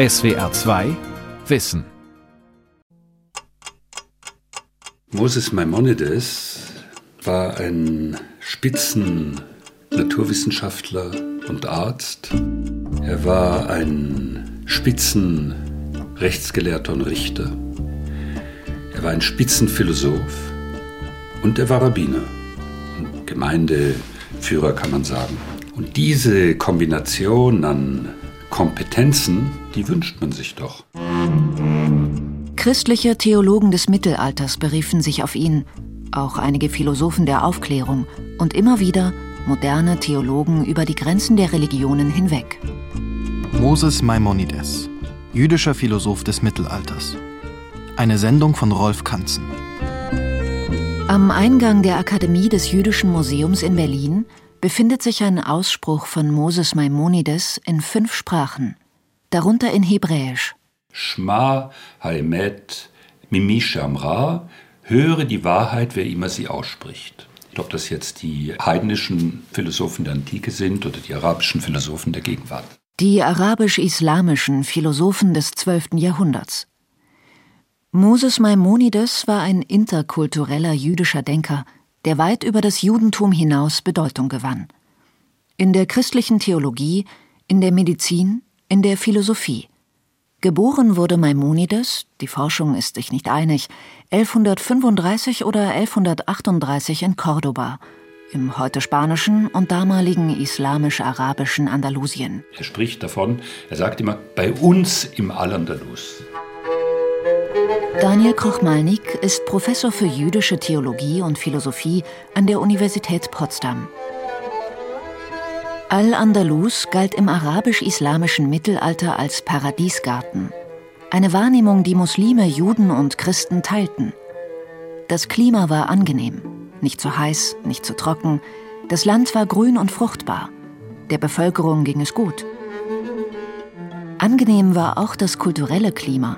SWR 2 Wissen. Moses Maimonides war ein Spitzen Naturwissenschaftler und Arzt. Er war ein Spitzen Rechtsgelehrter und Richter. Er war ein Spitzenphilosoph und er war Rabbiner Gemeindeführer kann man sagen. Und diese Kombination an Kompetenzen, die wünscht man sich doch. Christliche Theologen des Mittelalters beriefen sich auf ihn, auch einige Philosophen der Aufklärung und immer wieder moderne Theologen über die Grenzen der Religionen hinweg. Moses Maimonides, jüdischer Philosoph des Mittelalters. Eine Sendung von Rolf Kanzen. Am Eingang der Akademie des Jüdischen Museums in Berlin befindet sich ein Ausspruch von Moses Maimonides in fünf Sprachen, darunter in Hebräisch. Shma Haemet Mimi Shamra, höre die Wahrheit, wer immer sie ausspricht. Ob das jetzt die heidnischen Philosophen der Antike sind oder die arabischen Philosophen der Gegenwart. Die arabisch-islamischen Philosophen des 12. Jahrhunderts. Moses Maimonides war ein interkultureller jüdischer Denker, der weit über das Judentum hinaus Bedeutung gewann. In der christlichen Theologie, in der Medizin, in der Philosophie. Geboren wurde Maimonides, die Forschung ist sich nicht einig, 1135 oder 1138 in Cordoba, im heute spanischen und damaligen islamisch-arabischen Andalusien. Er spricht davon, er sagt immer, bei uns im Al-Andalus. Daniel Kochmalnik ist Professor für jüdische Theologie und Philosophie an der Universität Potsdam. Al-Andalus galt im arabisch-islamischen Mittelalter als Paradiesgarten. Eine Wahrnehmung, die Muslime, Juden und Christen teilten. Das Klima war angenehm, nicht zu heiß, nicht zu trocken. Das Land war grün und fruchtbar. Der Bevölkerung ging es gut. Angenehm war auch das kulturelle Klima.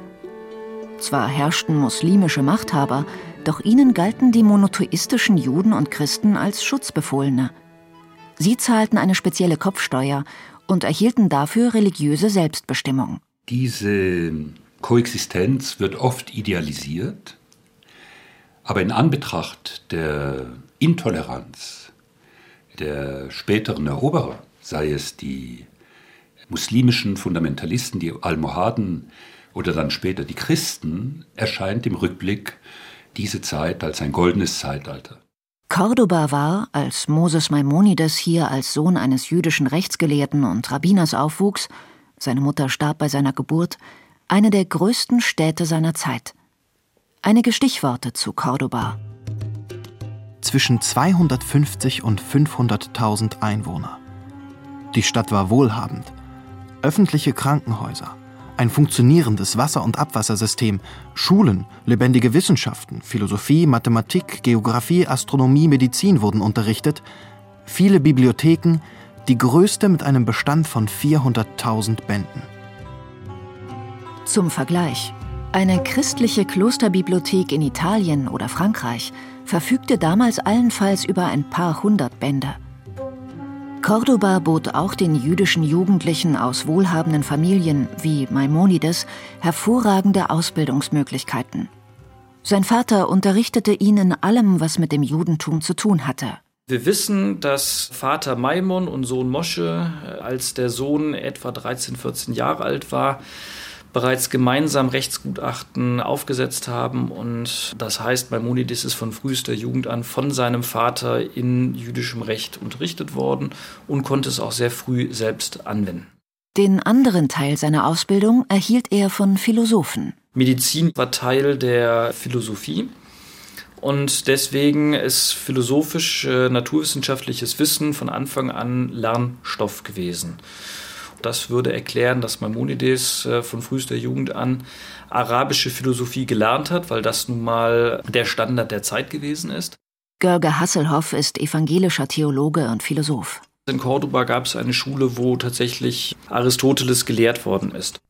Zwar herrschten muslimische Machthaber, doch ihnen galten die monotheistischen Juden und Christen als Schutzbefohlene. Sie zahlten eine spezielle Kopfsteuer und erhielten dafür religiöse Selbstbestimmung. Diese Koexistenz wird oft idealisiert, aber in Anbetracht der Intoleranz der späteren Eroberer, sei es die muslimischen Fundamentalisten, die Almohaden oder dann später die Christen, erscheint im Rückblick diese Zeit als ein goldenes Zeitalter. Cordoba war, als Moses Maimonides hier als Sohn eines jüdischen Rechtsgelehrten und Rabbiners aufwuchs, seine Mutter starb bei seiner Geburt, eine der größten Städte seiner Zeit. Einige Stichworte zu Cordoba. Zwischen 250 und 500.000 Einwohner. Die Stadt war wohlhabend. Öffentliche Krankenhäuser, ein funktionierendes Wasser- und Abwassersystem, Schulen, lebendige Wissenschaften, Philosophie, Mathematik, Geographie, Astronomie, Medizin wurden unterrichtet, viele Bibliotheken, die größte mit einem Bestand von 400.000 Bänden. Zum Vergleich. Eine christliche Klosterbibliothek in Italien oder Frankreich verfügte damals allenfalls über ein paar hundert Bände. Cordoba bot auch den jüdischen Jugendlichen aus wohlhabenden Familien wie Maimonides hervorragende Ausbildungsmöglichkeiten. Sein Vater unterrichtete ihn in allem, was mit dem Judentum zu tun hatte. Wir wissen, dass Vater Maimon und Sohn Mosche, als der Sohn etwa 13, 14 Jahre alt war, bereits gemeinsam Rechtsgutachten aufgesetzt haben. Und das heißt, Maimonides ist von frühester Jugend an von seinem Vater in jüdischem Recht unterrichtet worden und konnte es auch sehr früh selbst anwenden. Den anderen Teil seiner Ausbildung erhielt er von Philosophen. Medizin war Teil der Philosophie. Und deswegen ist philosophisch äh, naturwissenschaftliches Wissen von Anfang an Lernstoff gewesen. Das würde erklären, dass Maimonides äh, von frühester Jugend an arabische Philosophie gelernt hat, weil das nun mal der Standard der Zeit gewesen ist. Görge Hasselhoff ist evangelischer Theologe und Philosoph. In Cordoba gab es eine Schule, wo tatsächlich Aristoteles gelehrt worden ist.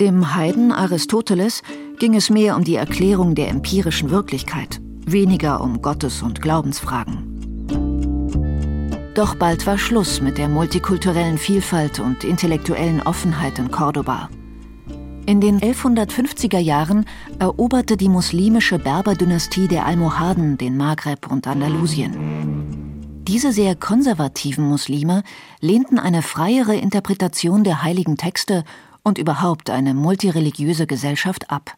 Dem Heiden Aristoteles ging es mehr um die Erklärung der empirischen Wirklichkeit, weniger um Gottes- und Glaubensfragen. Doch bald war Schluss mit der multikulturellen Vielfalt und intellektuellen Offenheit in Cordoba. In den 1150er Jahren eroberte die muslimische Berberdynastie der Almohaden den Maghreb und Andalusien. Diese sehr konservativen Muslime lehnten eine freiere Interpretation der heiligen Texte und überhaupt eine multireligiöse Gesellschaft ab.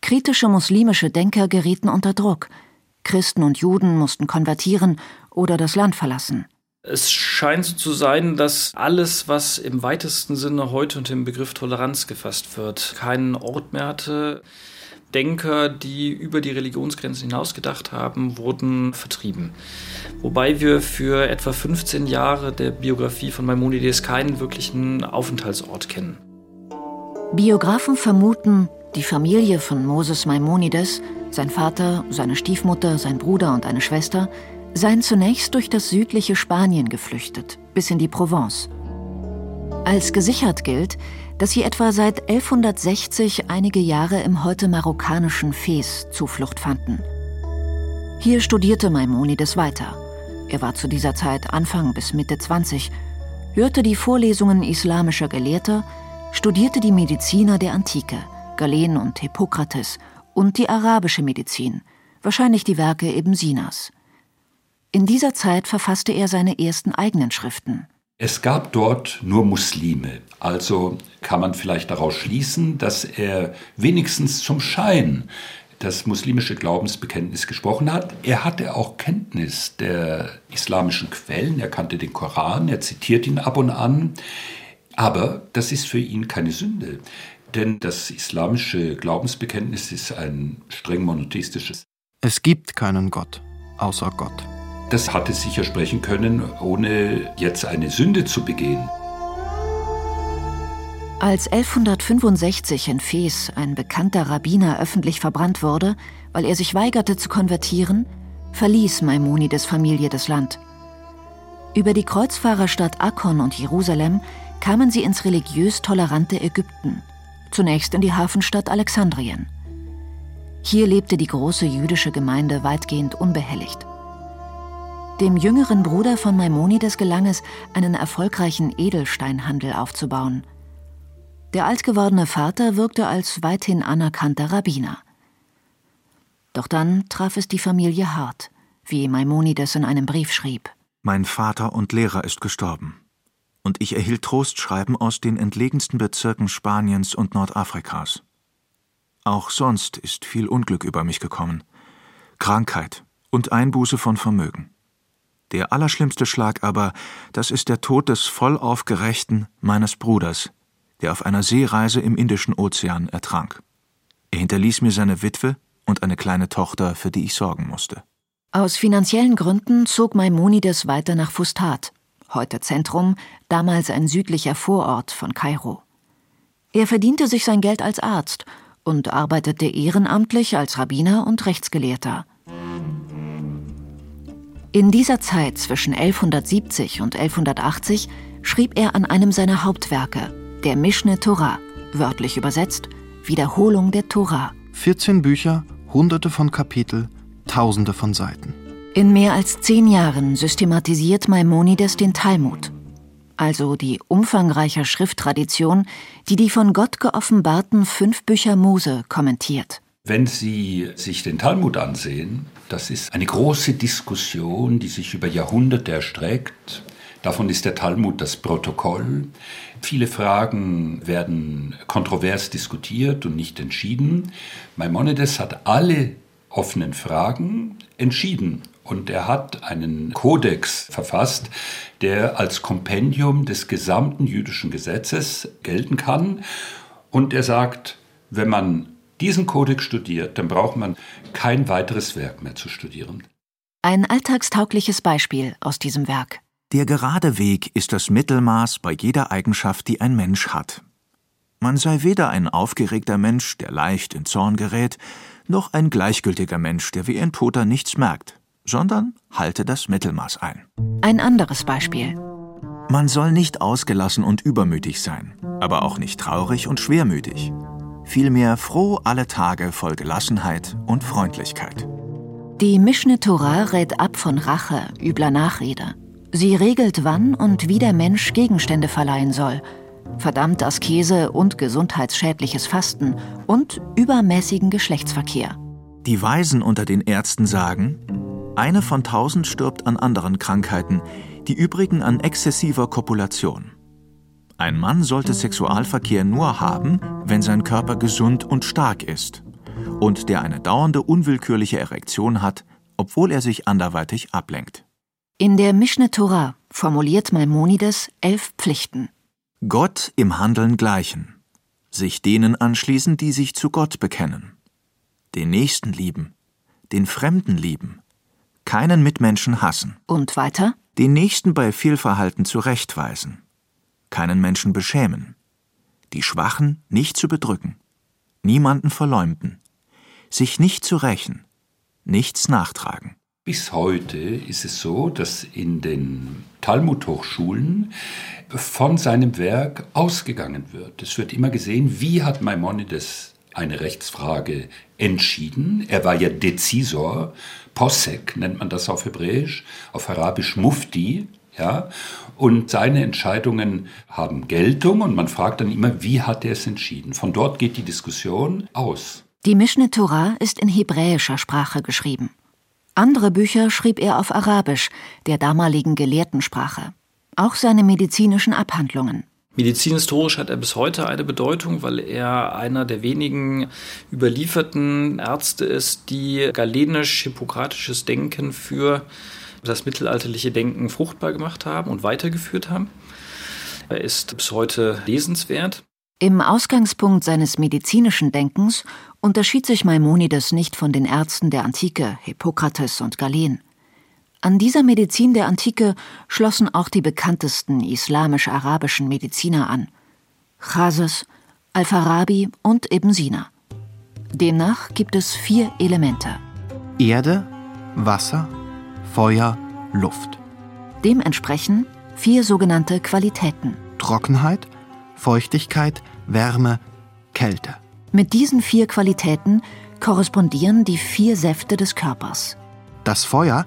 Kritische muslimische Denker gerieten unter Druck. Christen und Juden mussten konvertieren oder das Land verlassen. Es scheint so zu sein, dass alles, was im weitesten Sinne heute unter dem Begriff Toleranz gefasst wird, keinen Ort mehr hatte. Denker, die über die Religionsgrenzen hinaus gedacht haben, wurden vertrieben. Wobei wir für etwa 15 Jahre der Biografie von Maimonides keinen wirklichen Aufenthaltsort kennen. Biografen vermuten, die Familie von Moses Maimonides, sein Vater, seine Stiefmutter, sein Bruder und eine Schwester, seien zunächst durch das südliche Spanien geflüchtet, bis in die Provence. Als gesichert gilt, dass sie etwa seit 1160 einige Jahre im heute marokkanischen Fes Zuflucht fanden. Hier studierte Maimonides weiter. Er war zu dieser Zeit Anfang bis Mitte 20, hörte die Vorlesungen islamischer Gelehrter, studierte die Mediziner der Antike, Galen und Hippokrates und die arabische Medizin, wahrscheinlich die Werke Ibn Sinas. In dieser Zeit verfasste er seine ersten eigenen Schriften. Es gab dort nur Muslime, also kann man vielleicht daraus schließen, dass er wenigstens zum Schein das muslimische Glaubensbekenntnis gesprochen hat. Er hatte auch Kenntnis der islamischen Quellen, er kannte den Koran, er zitiert ihn ab und an, aber das ist für ihn keine Sünde, denn das islamische Glaubensbekenntnis ist ein streng monotheistisches. Es gibt keinen Gott außer Gott. Das hatte sicher sprechen können, ohne jetzt eine Sünde zu begehen. Als 1165 in Fes ein bekannter Rabbiner öffentlich verbrannt wurde, weil er sich weigerte zu konvertieren, verließ Maimonides Familie das Land. Über die Kreuzfahrerstadt Akkon und Jerusalem kamen sie ins religiös tolerante Ägypten, zunächst in die Hafenstadt Alexandrien. Hier lebte die große jüdische Gemeinde weitgehend unbehelligt. Dem jüngeren Bruder von Maimonides gelang es, einen erfolgreichen Edelsteinhandel aufzubauen. Der altgewordene Vater wirkte als weithin anerkannter Rabbiner. Doch dann traf es die Familie hart, wie Maimonides in einem Brief schrieb. Mein Vater und Lehrer ist gestorben. Und ich erhielt Trostschreiben aus den entlegensten Bezirken Spaniens und Nordafrikas. Auch sonst ist viel Unglück über mich gekommen. Krankheit und Einbuße von Vermögen. Der allerschlimmste Schlag aber, das ist der Tod des vollaufgerechten meines Bruders, der auf einer Seereise im Indischen Ozean ertrank. Er hinterließ mir seine Witwe und eine kleine Tochter, für die ich sorgen musste. Aus finanziellen Gründen zog Maimonides weiter nach Fustat, heute Zentrum, damals ein südlicher Vorort von Kairo. Er verdiente sich sein Geld als Arzt und arbeitete ehrenamtlich als Rabbiner und Rechtsgelehrter. In dieser Zeit zwischen 1170 und 1180 schrieb er an einem seiner Hauptwerke, der Mishne Torah, wörtlich übersetzt Wiederholung der Torah. 14 Bücher, hunderte von Kapitel, tausende von Seiten. In mehr als zehn Jahren systematisiert Maimonides den Talmud, also die umfangreiche Schrifttradition, die die von Gott geoffenbarten fünf Bücher Mose kommentiert. Wenn Sie sich den Talmud ansehen, das ist eine große Diskussion, die sich über Jahrhunderte erstreckt. Davon ist der Talmud das Protokoll. Viele Fragen werden kontrovers diskutiert und nicht entschieden. Maimonides hat alle offenen Fragen entschieden und er hat einen Kodex verfasst, der als Kompendium des gesamten jüdischen Gesetzes gelten kann. Und er sagt, wenn man diesen Kodex studiert, dann braucht man kein weiteres Werk mehr zu studieren. Ein alltagstaugliches Beispiel aus diesem Werk. Der gerade Weg ist das Mittelmaß bei jeder Eigenschaft, die ein Mensch hat. Man sei weder ein aufgeregter Mensch, der leicht in Zorn gerät, noch ein gleichgültiger Mensch, der wie ein Toter nichts merkt, sondern halte das Mittelmaß ein. Ein anderes Beispiel. Man soll nicht ausgelassen und übermütig sein, aber auch nicht traurig und schwermütig vielmehr froh alle Tage voll Gelassenheit und Freundlichkeit. Die Mischne Torah rät ab von Rache, übler Nachrede. Sie regelt, wann und wie der Mensch Gegenstände verleihen soll, verdammt Askese und gesundheitsschädliches Fasten und übermäßigen Geschlechtsverkehr. Die Weisen unter den Ärzten sagen, eine von tausend stirbt an anderen Krankheiten, die übrigen an exzessiver Kopulation. Ein Mann sollte Sexualverkehr nur haben, wenn sein Körper gesund und stark ist und der eine dauernde unwillkürliche Erektion hat, obwohl er sich anderweitig ablenkt. In der Mishneh Torah formuliert Maimonides elf Pflichten. Gott im Handeln gleichen, sich denen anschließen, die sich zu Gott bekennen, den Nächsten lieben, den Fremden lieben, keinen Mitmenschen hassen. Und weiter? Den Nächsten bei Fehlverhalten zurechtweisen, keinen Menschen beschämen, die Schwachen nicht zu bedrücken, niemanden verleumden, sich nicht zu rächen, nichts nachtragen. Bis heute ist es so, dass in den Talmud-Hochschulen von seinem Werk ausgegangen wird. Es wird immer gesehen, wie hat Maimonides eine Rechtsfrage entschieden. Er war ja Dezisor, Possek nennt man das auf Hebräisch, auf Arabisch Mufti. Ja, und seine Entscheidungen haben Geltung und man fragt dann immer, wie hat er es entschieden? Von dort geht die Diskussion aus. Die Mishneh Torah ist in hebräischer Sprache geschrieben. Andere Bücher schrieb er auf Arabisch, der damaligen Gelehrtensprache. Auch seine medizinischen Abhandlungen. Medizinhistorisch hat er bis heute eine Bedeutung, weil er einer der wenigen überlieferten Ärzte ist, die galenisch-hippokratisches Denken für das mittelalterliche Denken fruchtbar gemacht haben und weitergeführt haben. Er ist bis heute lesenswert. Im Ausgangspunkt seines medizinischen Denkens unterschied sich Maimonides nicht von den Ärzten der Antike, Hippokrates und Galen. An dieser Medizin der Antike schlossen auch die bekanntesten islamisch-arabischen Mediziner an. Chazes, Al-Farabi und Ibn Sina. Demnach gibt es vier Elemente. Erde, Wasser, Feuer, Luft. Dementsprechend vier sogenannte Qualitäten. Trockenheit, Feuchtigkeit, Wärme, Kälte. Mit diesen vier Qualitäten korrespondieren die vier Säfte des Körpers. Das Feuer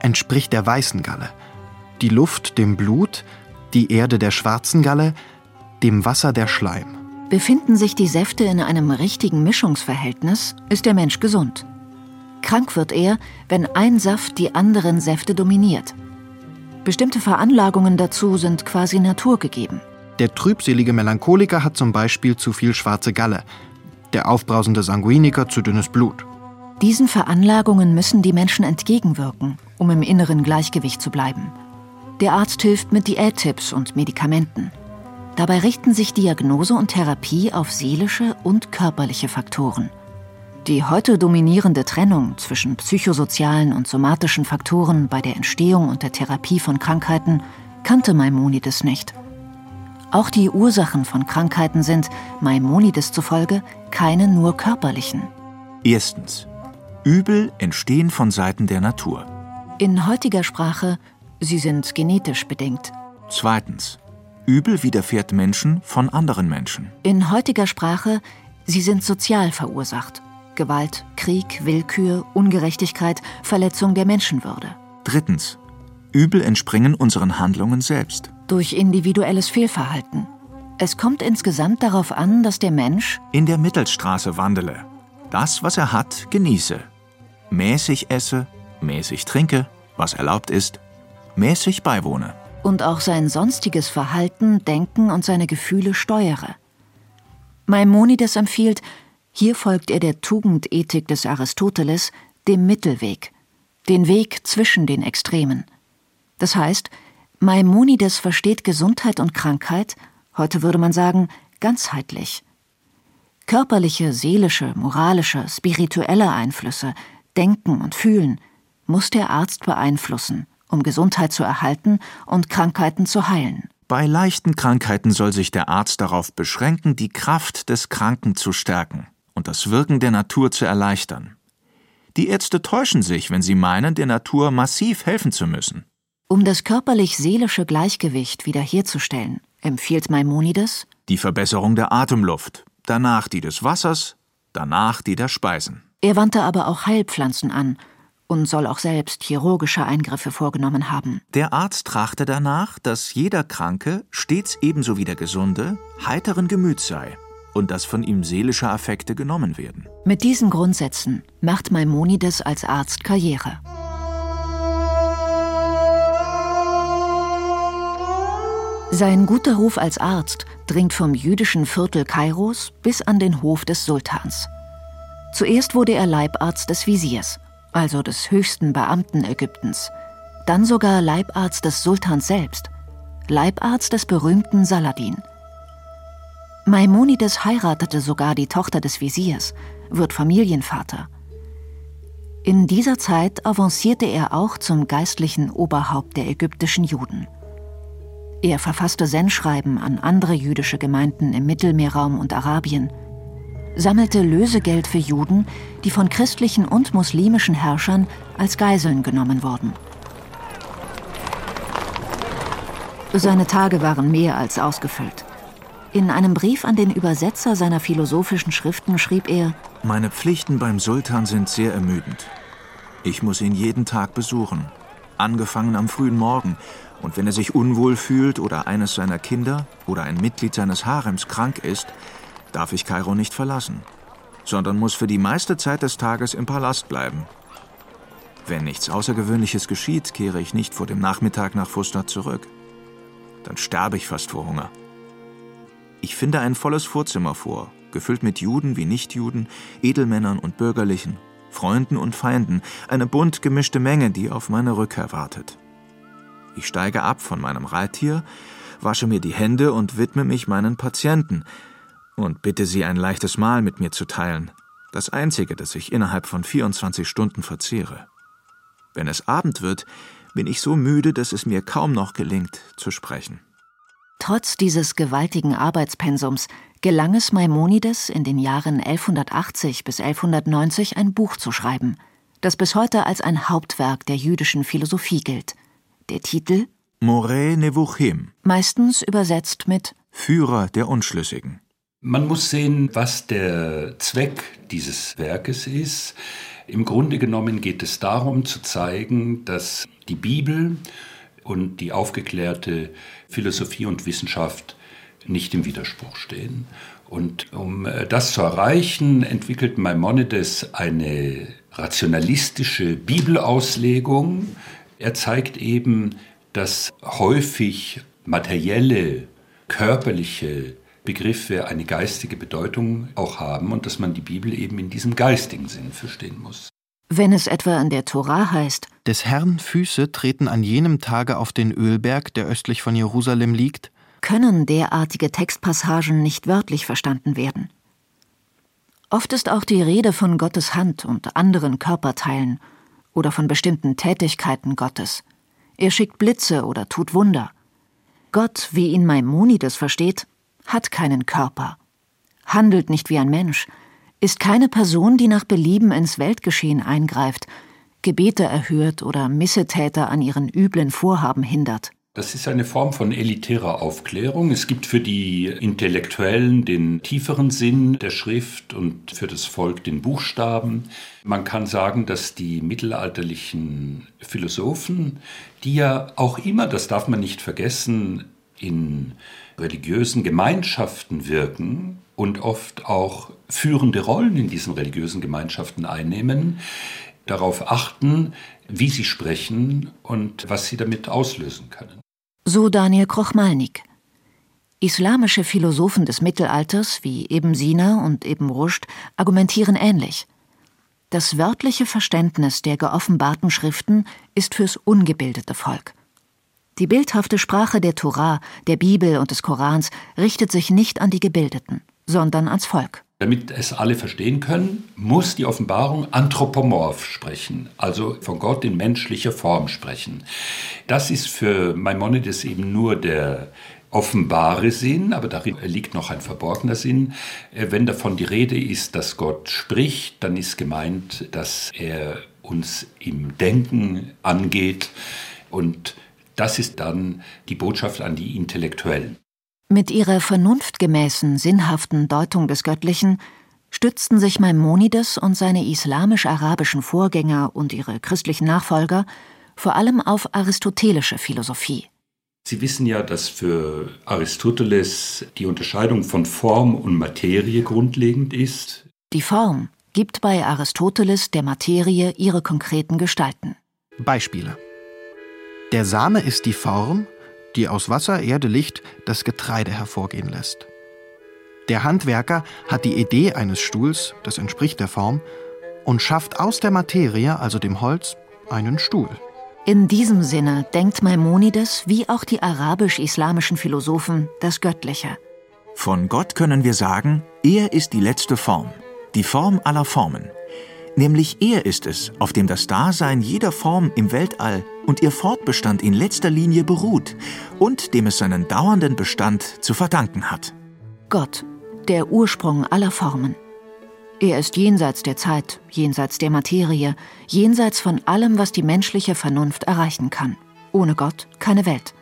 entspricht der weißen Galle, die Luft dem Blut, die Erde der schwarzen Galle, dem Wasser der Schleim. Befinden sich die Säfte in einem richtigen Mischungsverhältnis, ist der Mensch gesund. Krank wird er, wenn ein Saft die anderen Säfte dominiert. Bestimmte Veranlagungen dazu sind quasi naturgegeben. Der trübselige Melancholiker hat zum Beispiel zu viel schwarze Galle, der aufbrausende Sanguiniker zu dünnes Blut. Diesen Veranlagungen müssen die Menschen entgegenwirken, um im inneren Gleichgewicht zu bleiben. Der Arzt hilft mit Diättipps und Medikamenten. Dabei richten sich Diagnose und Therapie auf seelische und körperliche Faktoren. Die heute dominierende Trennung zwischen psychosozialen und somatischen Faktoren bei der Entstehung und der Therapie von Krankheiten kannte Maimonides nicht. Auch die Ursachen von Krankheiten sind, Maimonides zufolge, keine nur körperlichen. Erstens. Übel entstehen von Seiten der Natur. In heutiger Sprache, sie sind genetisch bedingt. Zweitens. Übel widerfährt Menschen von anderen Menschen. In heutiger Sprache, sie sind sozial verursacht. Gewalt, Krieg, Willkür, Ungerechtigkeit, Verletzung der Menschenwürde. Drittens. Übel entspringen unseren Handlungen selbst. Durch individuelles Fehlverhalten. Es kommt insgesamt darauf an, dass der Mensch in der Mittelstraße wandele, das, was er hat, genieße, mäßig esse, mäßig trinke, was erlaubt ist, mäßig beiwohne. Und auch sein sonstiges Verhalten, Denken und seine Gefühle steuere. Maimonides empfiehlt, hier folgt er der Tugendethik des Aristoteles, dem Mittelweg, den Weg zwischen den Extremen. Das heißt, Maimonides versteht Gesundheit und Krankheit, heute würde man sagen, ganzheitlich. Körperliche, seelische, moralische, spirituelle Einflüsse, Denken und Fühlen muss der Arzt beeinflussen, um Gesundheit zu erhalten und Krankheiten zu heilen. Bei leichten Krankheiten soll sich der Arzt darauf beschränken, die Kraft des Kranken zu stärken und das Wirken der Natur zu erleichtern. Die Ärzte täuschen sich, wenn sie meinen, der Natur massiv helfen zu müssen. Um das körperlich-seelische Gleichgewicht wiederherzustellen, empfiehlt Maimonides die Verbesserung der Atemluft, danach die des Wassers, danach die der Speisen. Er wandte aber auch Heilpflanzen an, und soll auch selbst chirurgische Eingriffe vorgenommen haben. Der Arzt trachte danach, dass jeder Kranke, stets ebenso wie der Gesunde, heiteren Gemüts sei und dass von ihm seelische Affekte genommen werden. Mit diesen Grundsätzen macht Maimonides als Arzt Karriere. Sein guter Ruf als Arzt dringt vom jüdischen Viertel Kairos bis an den Hof des Sultans. Zuerst wurde er Leibarzt des Visiers also des höchsten Beamten Ägyptens, dann sogar Leibarzt des Sultans selbst, Leibarzt des berühmten Saladin. Maimonides heiratete sogar die Tochter des Visiers, wird Familienvater. In dieser Zeit avancierte er auch zum geistlichen Oberhaupt der ägyptischen Juden. Er verfasste Sendschreiben an andere jüdische Gemeinden im Mittelmeerraum und Arabien – sammelte Lösegeld für Juden, die von christlichen und muslimischen Herrschern als Geiseln genommen wurden. Seine Tage waren mehr als ausgefüllt. In einem Brief an den Übersetzer seiner philosophischen Schriften schrieb er Meine Pflichten beim Sultan sind sehr ermüdend. Ich muss ihn jeden Tag besuchen, angefangen am frühen Morgen, und wenn er sich unwohl fühlt oder eines seiner Kinder oder ein Mitglied seines Harems krank ist, darf ich Kairo nicht verlassen, sondern muss für die meiste Zeit des Tages im Palast bleiben. Wenn nichts Außergewöhnliches geschieht, kehre ich nicht vor dem Nachmittag nach Fustat zurück. Dann sterbe ich fast vor Hunger. Ich finde ein volles Vorzimmer vor, gefüllt mit Juden wie Nichtjuden, Edelmännern und Bürgerlichen, Freunden und Feinden, eine bunt gemischte Menge, die auf meine Rückkehr wartet. Ich steige ab von meinem Reittier, wasche mir die Hände und widme mich meinen Patienten, und bitte Sie, ein leichtes Mahl mit mir zu teilen, das einzige, das ich innerhalb von 24 Stunden verzehre. Wenn es Abend wird, bin ich so müde, dass es mir kaum noch gelingt, zu sprechen. Trotz dieses gewaltigen Arbeitspensums gelang es Maimonides in den Jahren 1180 bis 1190 ein Buch zu schreiben, das bis heute als ein Hauptwerk der jüdischen Philosophie gilt. Der Titel Moreh Nevuchim, meistens übersetzt mit Führer der Unschlüssigen. Man muss sehen, was der Zweck dieses Werkes ist. Im Grunde genommen geht es darum zu zeigen, dass die Bibel und die aufgeklärte Philosophie und Wissenschaft nicht im Widerspruch stehen. Und um äh, das zu erreichen, entwickelt Maimonides eine rationalistische Bibelauslegung. Er zeigt eben, dass häufig materielle, körperliche Begriffe eine geistige Bedeutung auch haben und dass man die Bibel eben in diesem geistigen Sinn verstehen muss. Wenn es etwa in der Tora heißt, des Herrn Füße treten an jenem Tage auf den Ölberg, der östlich von Jerusalem liegt, können derartige Textpassagen nicht wörtlich verstanden werden. Oft ist auch die Rede von Gottes Hand und anderen Körperteilen oder von bestimmten Tätigkeiten Gottes. Er schickt Blitze oder tut Wunder. Gott, wie ihn Maimonides versteht, hat keinen Körper, handelt nicht wie ein Mensch, ist keine Person, die nach Belieben ins Weltgeschehen eingreift, Gebete erhört oder Missetäter an ihren üblen Vorhaben hindert. Das ist eine Form von elitärer Aufklärung. Es gibt für die Intellektuellen den tieferen Sinn der Schrift und für das Volk den Buchstaben. Man kann sagen, dass die mittelalterlichen Philosophen, die ja auch immer, das darf man nicht vergessen, in religiösen Gemeinschaften wirken und oft auch führende Rollen in diesen religiösen Gemeinschaften einnehmen, darauf achten, wie sie sprechen und was sie damit auslösen können. So Daniel Krochmalnik. Islamische Philosophen des Mittelalters wie Ibn Sina und Ibn Rushd argumentieren ähnlich. Das wörtliche Verständnis der geoffenbarten Schriften ist fürs ungebildete Volk. Die bildhafte Sprache der Torah, der Bibel und des Korans richtet sich nicht an die Gebildeten, sondern ans Volk. Damit es alle verstehen können, muss die Offenbarung anthropomorph sprechen, also von Gott in menschlicher Form sprechen. Das ist für Maimonides eben nur der offenbare Sinn, aber darin liegt noch ein verborgener Sinn. Äh, wenn davon die Rede ist, dass Gott spricht, dann ist gemeint, dass er uns im Denken angeht und das ist dann die Botschaft an die Intellektuellen. Mit ihrer vernunftgemäßen, sinnhaften Deutung des Göttlichen stützten sich Maimonides und seine islamisch-arabischen Vorgänger und ihre christlichen Nachfolger vor allem auf aristotelische Philosophie. Sie wissen ja, dass für Aristoteles die Unterscheidung von Form und Materie grundlegend ist. Die Form gibt bei Aristoteles der Materie ihre konkreten Gestalten. Beispiele. Der Same ist die Form, die aus Wasser, Erde, Licht das Getreide hervorgehen lässt. Der Handwerker hat die Idee eines Stuhls, das entspricht der Form, und schafft aus der Materie, also dem Holz, einen Stuhl. In diesem Sinne denkt Maimonides, wie auch die arabisch-islamischen Philosophen, das Göttliche. Von Gott können wir sagen, er ist die letzte Form, die Form aller Formen. Nämlich er ist es, auf dem das Dasein jeder Form im Weltall und ihr Fortbestand in letzter Linie beruht und dem es seinen dauernden Bestand zu verdanken hat. Gott, der Ursprung aller Formen. Er ist jenseits der Zeit, jenseits der Materie, jenseits von allem, was die menschliche Vernunft erreichen kann. Ohne Gott keine Welt.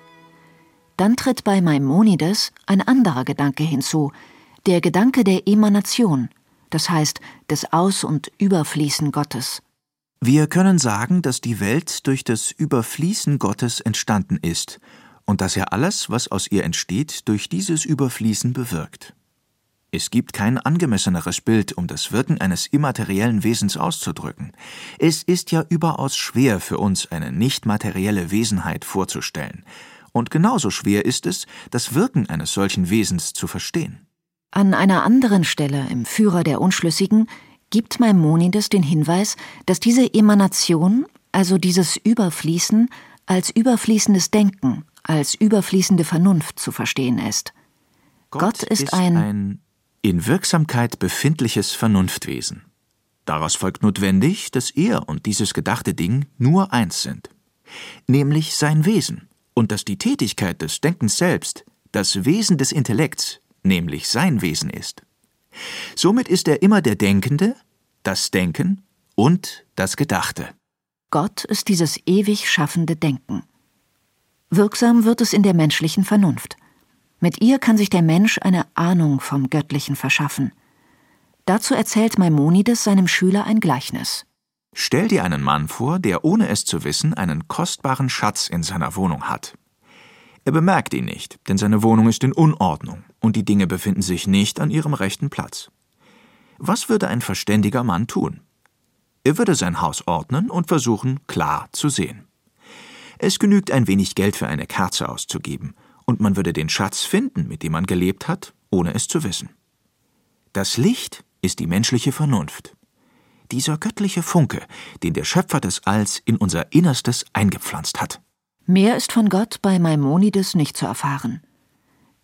Dann tritt bei Maimonides ein anderer Gedanke hinzu, der Gedanke der Emanation, das heißt des Aus- und Überfließen Gottes. Wir können sagen, dass die Welt durch das Überfließen Gottes entstanden ist und dass er alles, was aus ihr entsteht, durch dieses Überfließen bewirkt. Es gibt kein angemesseneres Bild, um das Wirken eines immateriellen Wesens auszudrücken. Es ist ja überaus schwer für uns, eine nicht materielle Wesenheit vorzustellen. Und genauso schwer ist es, das Wirken eines solchen Wesens zu verstehen. An einer anderen Stelle im Führer der Unschlüssigen gibt Maimonides den Hinweis, dass diese Emanation, also dieses Überfließen, als überfließendes Denken, als überfließende Vernunft zu verstehen ist. Gott, Gott ist, ist ein, ein in Wirksamkeit befindliches Vernunftwesen. Daraus folgt notwendig, dass er und dieses gedachte Ding nur eins sind, nämlich sein Wesen, und dass die Tätigkeit des Denkens selbst das Wesen des Intellekts, nämlich sein Wesen ist. Somit ist er immer der Denkende, das Denken und das Gedachte. Gott ist dieses ewig schaffende Denken. Wirksam wird es in der menschlichen Vernunft. Mit ihr kann sich der Mensch eine Ahnung vom Göttlichen verschaffen. Dazu erzählt Maimonides seinem Schüler ein Gleichnis. Stell dir einen Mann vor, der ohne es zu wissen einen kostbaren Schatz in seiner Wohnung hat. Er bemerkt ihn nicht, denn seine Wohnung ist in Unordnung und die Dinge befinden sich nicht an ihrem rechten Platz. Was würde ein verständiger Mann tun? Er würde sein Haus ordnen und versuchen, klar zu sehen. Es genügt ein wenig Geld für eine Kerze auszugeben, und man würde den Schatz finden, mit dem man gelebt hat, ohne es zu wissen. Das Licht ist die menschliche Vernunft. Dieser göttliche Funke, den der Schöpfer des Alls in unser Innerstes eingepflanzt hat. Mehr ist von Gott bei Maimonides nicht zu erfahren.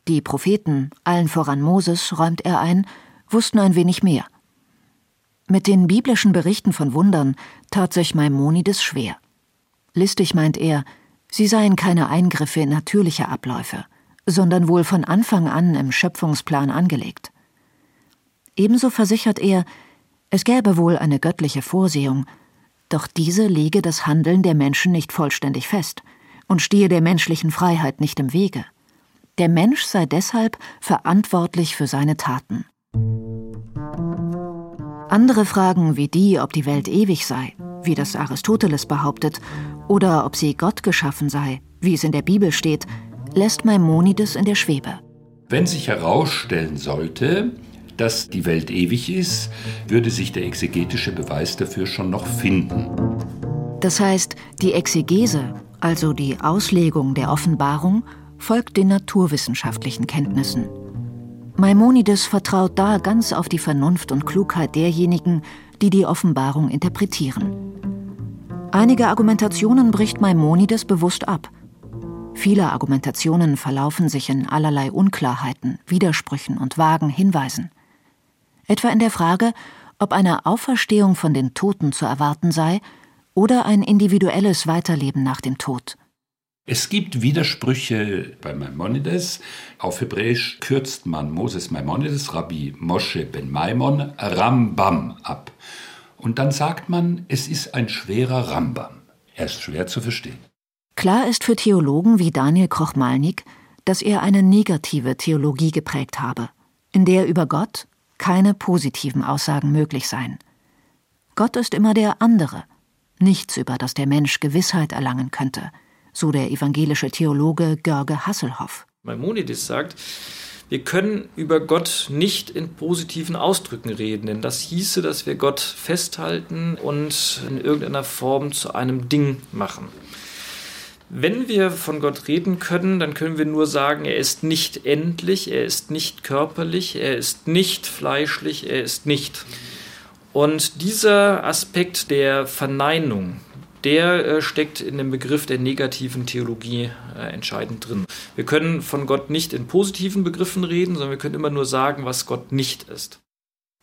Die Propheten, allen voran Moses, räumt er ein, wussten ein wenig mehr. Mit den biblischen Berichten von Wundern tat sich Maimonides schwer. Listig meint er, sie seien keine Eingriffe in natürliche Abläufe, sondern wohl von Anfang an im Schöpfungsplan angelegt. Ebenso versichert er, es gäbe wohl eine göttliche Vorsehung, doch diese lege das Handeln der Menschen nicht vollständig fest und stehe der menschlichen Freiheit nicht im Wege. Der Mensch sei deshalb verantwortlich für seine Taten. Andere Fragen wie die, ob die Welt ewig sei, wie das Aristoteles behauptet, oder ob sie Gott geschaffen sei, wie es in der Bibel steht, lässt Maimonides in der Schwebe. Wenn sich herausstellen sollte, dass die Welt ewig ist, würde sich der exegetische Beweis dafür schon noch finden. Das heißt, die Exegese, also die Auslegung der Offenbarung, folgt den naturwissenschaftlichen Kenntnissen. Maimonides vertraut da ganz auf die Vernunft und Klugheit derjenigen, die die Offenbarung interpretieren. Einige Argumentationen bricht Maimonides bewusst ab. Viele Argumentationen verlaufen sich in allerlei Unklarheiten, Widersprüchen und vagen Hinweisen. Etwa in der Frage, ob eine Auferstehung von den Toten zu erwarten sei oder ein individuelles Weiterleben nach dem Tod. Es gibt Widersprüche bei Maimonides. Auf Hebräisch kürzt man Moses Maimonides, Rabbi Moshe ben Maimon, Rambam ab. Und dann sagt man, es ist ein schwerer Rambam. Er ist schwer zu verstehen. Klar ist für Theologen wie Daniel Koch-Malnick, dass er eine negative Theologie geprägt habe, in der über Gott keine positiven Aussagen möglich sein. Gott ist immer der andere, nichts, über das der Mensch Gewissheit erlangen könnte, so der evangelische Theologe Görge Hasselhoff. Maimonides sagt, wir können über Gott nicht in positiven Ausdrücken reden, denn das hieße, dass wir Gott festhalten und in irgendeiner Form zu einem Ding machen. Wenn wir von Gott reden können, dann können wir nur sagen, er ist nicht endlich, er ist nicht körperlich, er ist nicht fleischlich, er ist nicht. Und dieser Aspekt der Verneinung, der äh, steckt in dem Begriff der negativen Theologie äh, entscheidend drin. Wir können von Gott nicht in positiven Begriffen reden, sondern wir können immer nur sagen, was Gott nicht ist.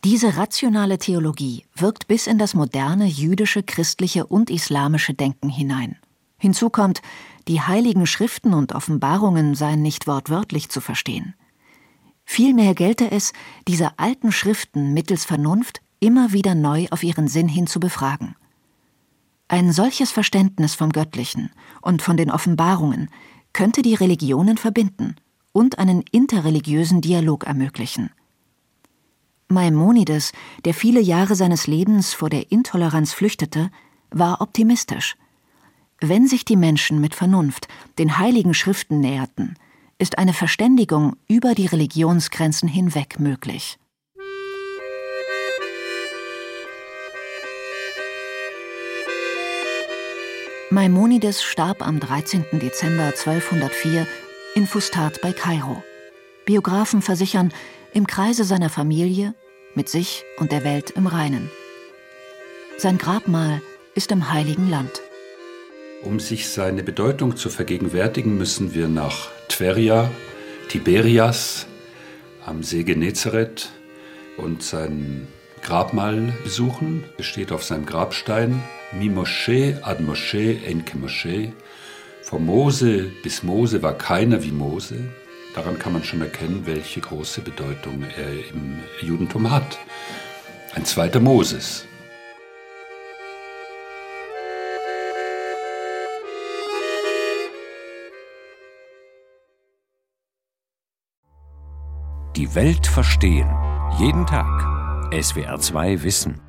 Diese rationale Theologie wirkt bis in das moderne jüdische, christliche und islamische Denken hinein. Hinzu kommt, die heiligen Schriften und Offenbarungen seien nicht wortwörtlich zu verstehen. Vielmehr gelte es, diese alten Schriften mittels Vernunft immer wieder neu auf ihren Sinn hin zu befragen. Ein solches Verständnis vom Göttlichen und von den Offenbarungen könnte die Religionen verbinden und einen interreligiösen Dialog ermöglichen. Maimonides, der viele Jahre seines Lebens vor der Intoleranz flüchtete, war optimistisch – wenn sich die Menschen mit Vernunft den heiligen Schriften näherten, ist eine Verständigung über die Religionsgrenzen hinweg möglich. Maimonides starb am 13. Dezember 1204 in Fustat bei Kairo. Biografen versichern, im Kreise seiner Familie, mit sich und der Welt im Reinen. Sein Grabmal ist im Heiligen Land. Um sich seine Bedeutung zu vergegenwärtigen, müssen wir nach Tveria, Tiberias, am See Genezareth und sein Grabmal besuchen. Es steht auf seinem Grabstein Mi Moshe ad Moshe enke Moshe. Von Mose bis Mose war keiner wie Mose. Daran kann man schon erkennen, welche große Bedeutung er im Judentum hat. Ein zweiter Moses. Die Welt verstehen. Jeden Tag. SWR2 Wissen.